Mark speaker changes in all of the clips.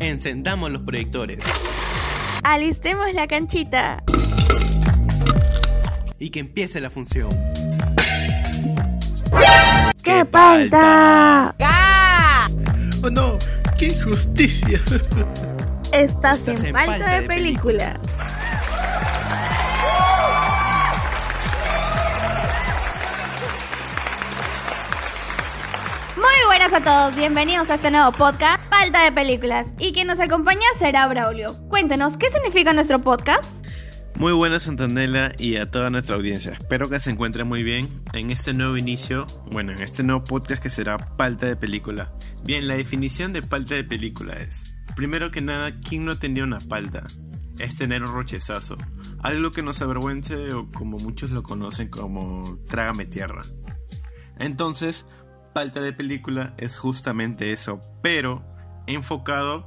Speaker 1: Encendamos los proyectores.
Speaker 2: Alistemos la canchita.
Speaker 1: Y que empiece la función.
Speaker 2: ¡Qué falta!
Speaker 3: ¡Oh no! ¡Qué injusticia!
Speaker 2: Estás, en, falta, de, película. Muy buenas a todos, bienvenidos a este nuevo podcast, Falta de Películas. Y quien nos acompaña será Braulio. Cuéntenos, ¿qué significa nuestro podcast?
Speaker 1: Muy buenas Antonella y a toda nuestra audiencia. Espero que se encuentren muy bien en este nuevo inicio, bueno, en este nuevo podcast que será Palta de Película. Bien, la definición de palta de película es, primero que nada, ¿quién no tenía una palta? Es tener un rochezazo, algo que nos avergüence o como muchos lo conocen como trágame tierra. Entonces, palta de película es justamente eso, pero enfocado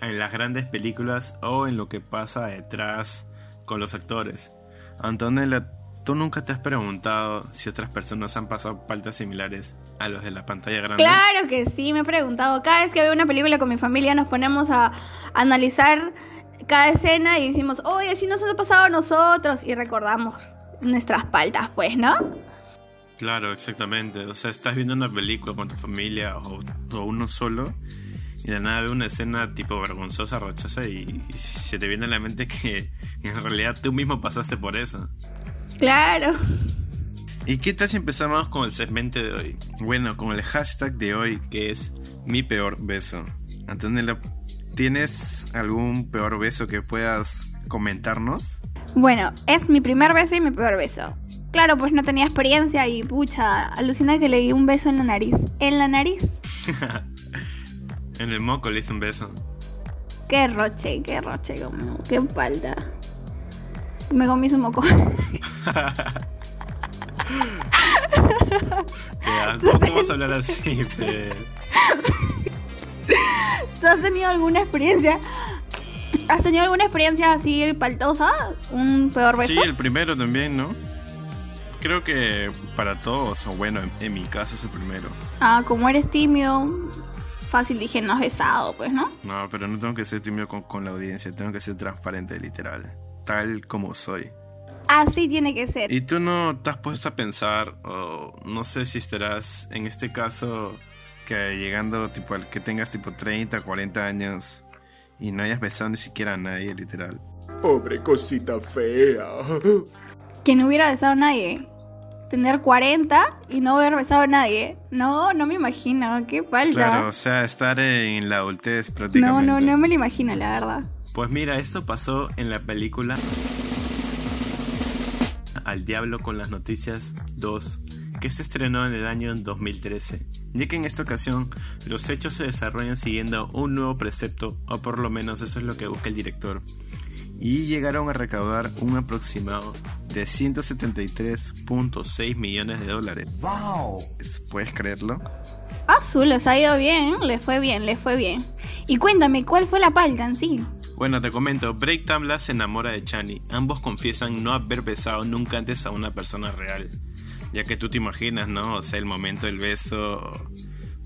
Speaker 1: en las grandes películas o en lo que pasa detrás con los actores. Antonella, ¿tú nunca te has preguntado si otras personas han pasado paltas similares a los de la pantalla grande?
Speaker 2: Claro que sí, me he preguntado. Cada vez que veo una película con mi familia nos ponemos a analizar cada escena y decimos, oye, si nos ha pasado a nosotros y recordamos nuestras paltas, pues, ¿no?
Speaker 1: Claro, exactamente. O sea, estás viendo una película con tu familia o, o uno solo y de nada ve una escena tipo vergonzosa, rochosa y, y se te viene a la mente que en realidad tú mismo pasaste por eso.
Speaker 2: Claro.
Speaker 1: ¿Y qué tal si empezamos con el segmento de hoy? Bueno, con el hashtag de hoy que es mi peor beso. Antonella, ¿tienes algún peor beso que puedas comentarnos?
Speaker 2: Bueno, es mi primer beso y mi peor beso. Claro, pues no tenía experiencia y pucha, alucina que le di un beso en la nariz. ¿En la nariz?
Speaker 1: en el moco le hice un beso.
Speaker 2: Qué roche, qué roche, como, qué falta. Me comí su moco.
Speaker 1: ¿Cómo vas a hablar así? Pe?
Speaker 2: ¿Tú has tenido alguna experiencia? ¿Has tenido alguna experiencia así paltosa? ¿Un peor beso?
Speaker 1: Sí, el primero también, ¿no? Creo que para todos, o bueno, en, en mi caso es el primero.
Speaker 2: Ah, como eres tímido, fácil dije, no has besado, pues, ¿no?
Speaker 1: No, pero no tengo que ser tímido con, con la audiencia, tengo que ser transparente, literal. Tal como soy.
Speaker 2: Así tiene que ser.
Speaker 1: ¿Y tú no te has puesto a pensar, o no sé si estarás en este caso, que llegando tipo al que tengas tipo 30, 40 años y no hayas besado ni siquiera a nadie, literal?
Speaker 3: Pobre cosita fea.
Speaker 2: Que no hubiera besado a nadie. Tener 40 y no haber besado a nadie. No, no me imagino. Qué falta.
Speaker 1: Claro, o sea, estar en la adultez
Speaker 2: no,
Speaker 1: prácticamente.
Speaker 2: no, no me lo imagino, la verdad.
Speaker 1: Pues mira, esto pasó en la película Al Diablo con las Noticias 2, que se estrenó en el año 2013, ya que en esta ocasión los hechos se desarrollan siguiendo un nuevo precepto, o por lo menos eso es lo que busca el director, y llegaron a recaudar un aproximado de 173.6 millones de dólares. ¿Puedes creerlo?
Speaker 2: Azul, les ha ido bien, le fue bien, le fue bien. Y cuéntame, ¿cuál fue la palta en sí?
Speaker 1: Bueno, te comento, Break Tamla se enamora de Chani. Ambos confiesan no haber besado nunca antes a una persona real. Ya que tú te imaginas, ¿no? O sea, el momento del beso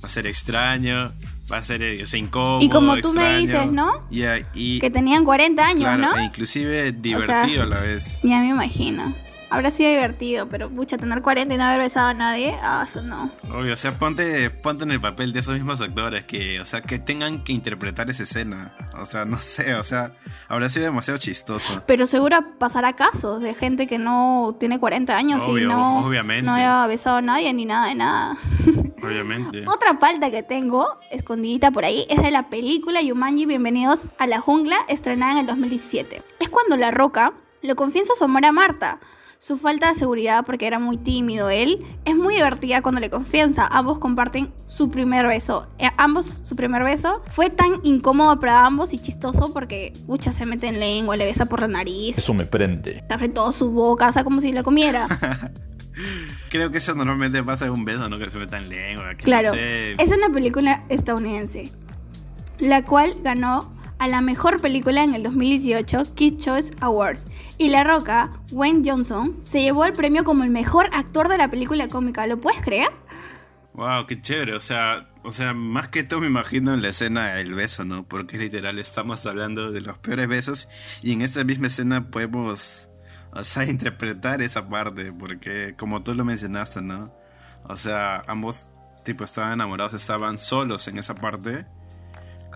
Speaker 1: va a ser extraño, va a ser, eh, o sea, incómodo.
Speaker 2: Y como tú me
Speaker 1: extraño.
Speaker 2: dices, ¿no?
Speaker 1: Y, y-
Speaker 2: Que tenían 40 años,
Speaker 1: claro,
Speaker 2: ¿no?
Speaker 1: e inclusive divertido a la vez.
Speaker 2: Ya me imagino. Habrá sido divertido, pero pucha, tener 40 y no haber besado a nadie, ah, eso no.
Speaker 1: Obvio, o sea, ponte, ponte en el papel de esos mismos actores que, o sea, que tengan que interpretar esa escena. O sea, no sé, o sea, habrá sido demasiado chistoso.
Speaker 2: Pero seguro pasará casos de gente que no tiene 40 años y no,
Speaker 1: obviamente.
Speaker 2: no haya besado a nadie ni nada de nada.
Speaker 1: Obviamente.
Speaker 2: Otra falta que tengo, escondidita por ahí, es de la película Yumanji Bienvenidos a la Jungla, estrenada en el 2017. Es cuando La Roca le confiesa su amor a Marta. Su falta de seguridad porque era muy tímido él es muy divertida cuando le confiesa. Ambos comparten su primer beso. Eh, ambos, su primer beso fue tan incómodo para ambos y chistoso porque Ucha se mete en lengua, le besa por la nariz,
Speaker 4: Eso me prende.
Speaker 2: le abre todo su boca, o sea, como si la comiera.
Speaker 1: Creo que eso normalmente pasa en un beso, ¿no? Que se metan lengua, que
Speaker 2: Claro,
Speaker 1: no sé.
Speaker 2: es una película estadounidense, la cual ganó a la mejor película en el 2018 Kid Choice Awards. Y La Roca, Wayne Johnson, se llevó el premio como el mejor actor de la película cómica. ¿Lo puedes creer?
Speaker 1: Wow, qué chévere. O sea, o sea, más que todo me imagino en la escena del beso, ¿no? Porque literal estamos hablando de los peores besos y en esta misma escena podemos, o sea, interpretar esa parte, porque como tú lo mencionaste, ¿no? O sea, ambos tipo estaban enamorados, estaban solos en esa parte,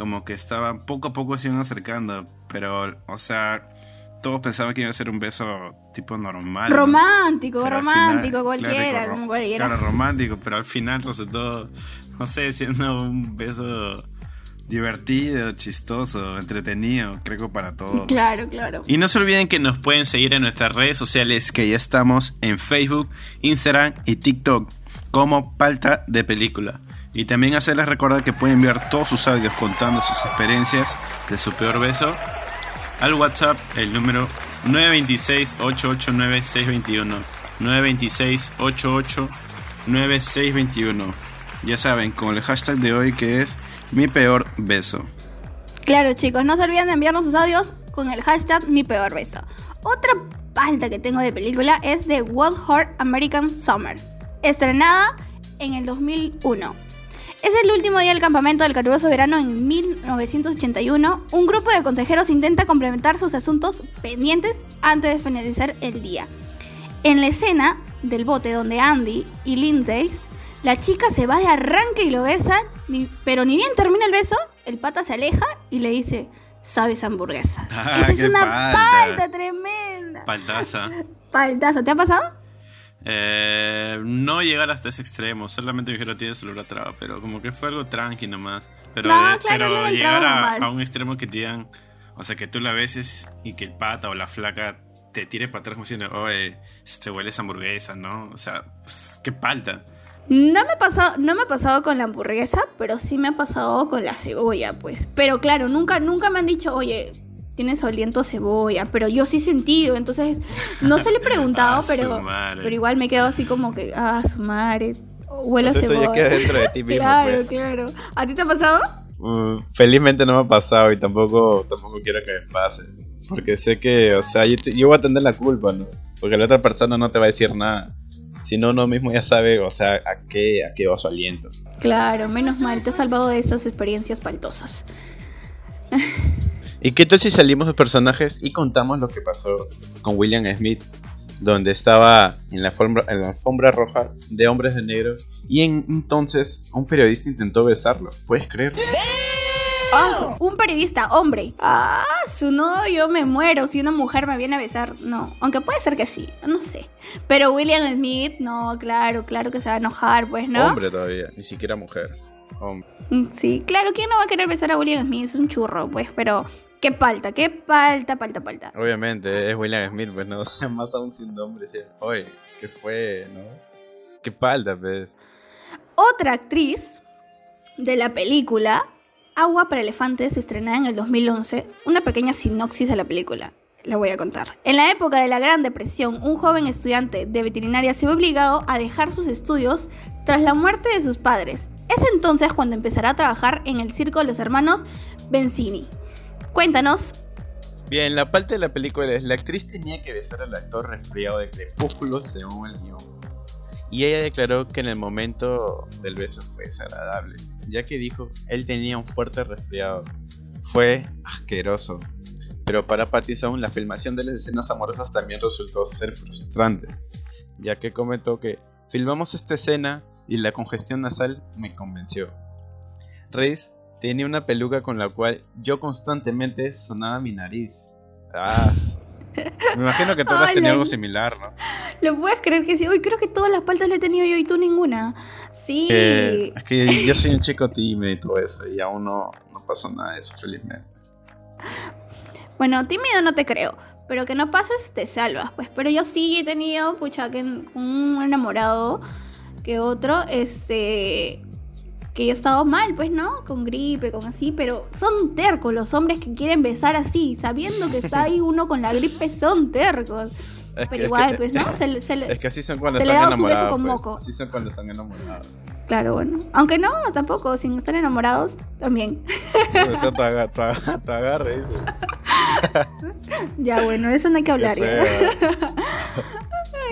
Speaker 1: como que estaban poco a poco se iban acercando, pero, o sea, todos pensaban que iba a ser un beso tipo normal.
Speaker 2: Romántico, romántico,
Speaker 1: final-
Speaker 2: cualquiera,
Speaker 1: claro,
Speaker 2: como cualquiera.
Speaker 1: Claro, romántico, pero al final resultó, no sé, siendo un beso divertido, chistoso, entretenido, creo que para todos.
Speaker 2: Claro, claro.
Speaker 1: Y no se olviden que nos pueden seguir en nuestras redes sociales, que ya estamos en Facebook, Instagram y TikTok como Palta de Película. Y también hacerles recordar que pueden enviar todos sus audios contando sus experiencias de su peor beso al WhatsApp el número 926-889-621. 926-889621. Ya saben, con el hashtag de hoy que es mi peor beso.
Speaker 2: Claro, chicos, no se olviden de enviarnos sus audios con el hashtag mi peor beso. Otra falta que tengo de película es de Wild Heart American Summer, estrenada en el 2001. Es el último día del campamento del caluroso verano en 1981. Un grupo de consejeros intenta complementar sus asuntos pendientes antes de finalizar el día. En la escena del bote donde Andy y Lindsay, la chica se va de arranque y lo besan, pero ni bien termina el beso, el pata se aleja y le dice, sabes hamburguesa.
Speaker 1: Ah,
Speaker 2: Esa es una
Speaker 1: falta.
Speaker 2: tremenda.
Speaker 1: Paltaza.
Speaker 2: Faltaza, ¿te ha pasado?
Speaker 1: Eh, no llegar hasta ese extremo, solamente me dijeron tienes olor a traba, pero como que fue algo tranqui nomás. Pero,
Speaker 2: No,
Speaker 1: de-
Speaker 2: claro,
Speaker 1: pero
Speaker 2: no,
Speaker 1: llegar a, un extremo que digan, o sea, que tú la beses y que el pata o la flaca te tire para atrás como diciendo, oye, se huele esa hamburguesa, ¿no? O sea, pues, qué palta.
Speaker 2: No me, ha pasado, no me ha pasado con la hamburguesa, pero sí me ha pasado con la cebolla, pues. Pero claro, nunca, nunca me han dicho, oye, tienes aliento a cebolla, pero yo sí sentido, entonces no se le he preguntado,
Speaker 1: Ah,
Speaker 2: pero, pero igual me quedo así como que, ah, su madre, huelo a
Speaker 4: Pues eso ya
Speaker 2: cebolla.
Speaker 4: queda dentro de ti mismo,
Speaker 2: claro,
Speaker 4: pues.
Speaker 2: claro. ¿A ti te ha pasado?
Speaker 4: Mm, felizmente no me ha pasado y tampoco, tampoco quiero que me pase. Porque sé que, o sea, yo, te- yo voy a tener la culpa, ¿no? Porque la otra persona no te va a decir nada. Si no, uno mismo ya sabe, o sea, a qué, a qué va su aliento.
Speaker 2: Claro, menos mal, te he salvado de esas experiencias paltosas.
Speaker 4: ¿Y qué tal si salimos de personajes y contamos lo que pasó con William Smith? Donde estaba en la alfombra, en la alfombra roja de hombres de negro y en, entonces un periodista intentó besarlo. ¿Puedes creer?
Speaker 2: Su- un periodista, hombre. Ah, su no, yo me muero si una mujer me viene a besar. No, aunque puede ser que sí, no sé. Pero William Smith, no, claro, claro que se va a enojar, pues, ¿no?
Speaker 4: Hombre todavía, ni siquiera mujer. Hombre.
Speaker 2: Mm, Sí, claro, ¿quién no va a querer besar a William Smith? Es un churro, pues, pero qué palta, qué palta, palta, palta.
Speaker 4: Obviamente, es William Smith, pues no, más aún siendo hombre, sí. Oye, ¿qué fue, no? ¿Qué palta, pues?
Speaker 2: Otra actriz de la película Agua para Elefantes, estrenada en el 2011, una pequeña sinopsis de la película. La voy a contar. En la época de la Gran Depresión, un joven estudiante de veterinaria se ve obligado a dejar sus estudios tras la muerte de sus padres. Es entonces cuando empezará a trabajar en el circo de los hermanos Benzini. Cuéntanos.
Speaker 4: Bien, la parte de la película es la actriz tenía que besar al actor resfriado de Crepúsculo según el guion. Y ella declaró que en el momento del beso fue desagradable, ya que dijo él tenía un fuerte resfriado. Fue asqueroso. Pero para Pattinson la filmación de las escenas amorosas también resultó ser frustrante, ya que comentó que filmamos esta escena y la congestión nasal me convenció. Reis tenía una peluca con la cual yo constantemente sonaba mi nariz. Ah, me imagino que todas tenían
Speaker 2: la-
Speaker 4: algo similar, ¿no?
Speaker 2: ¿Lo puedes creer que sí? Uy, creo que todas las paltas le he tenido yo y tú ninguna. Sí.
Speaker 4: Que- es que yo soy un chico tímido y todo eso, y aún no, no pasó nada de eso, felizmente.
Speaker 2: Bueno, tímido no te creo, pero que no pases te salvas, pues. Pero yo sí he tenido, pucha, que un enamorado que otro, este, que yo he estado mal, pues, ¿no? Con gripe, con así, pero son tercos los hombres que quieren besar así, sabiendo que está ahí uno con la gripe, son tercos.
Speaker 4: Es que-
Speaker 2: Pero
Speaker 4: es
Speaker 2: igual,
Speaker 4: que-
Speaker 2: pues, ¿no? Se, le- se le-
Speaker 4: Es que así son cuando
Speaker 2: Se le
Speaker 4: están
Speaker 2: da su beso
Speaker 4: enamorados.
Speaker 2: con
Speaker 4: pues.
Speaker 2: moco.
Speaker 4: Así son cuando están enamorados.
Speaker 2: Claro, bueno. Aunque no, tampoco, sin estar enamorados, también.
Speaker 4: O sea, te aga- te aga- te agarra, dice.
Speaker 2: Ya, bueno, eso no hay que hablar, ya.
Speaker 4: feo.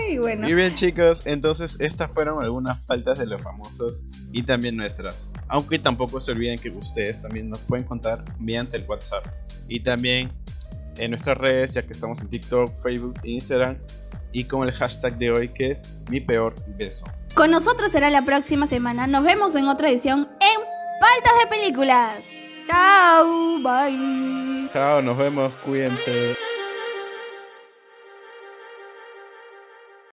Speaker 2: Ay, bueno.
Speaker 4: Muy bien chicos, entonces estas fueron algunas faltas de los famosos
Speaker 1: y también nuestras. Aunque tampoco se olviden que ustedes también nos pueden contar mediante el WhatsApp. Y también en nuestras redes, ya que estamos en TikTok, Facebook e Instagram. Y con el hashtag de hoy que es mi peor beso.
Speaker 2: Con nosotros será la próxima semana. Nos vemos en otra edición en Paltas de Películas. Chao, bye.
Speaker 1: Chao, nos vemos, cuídense.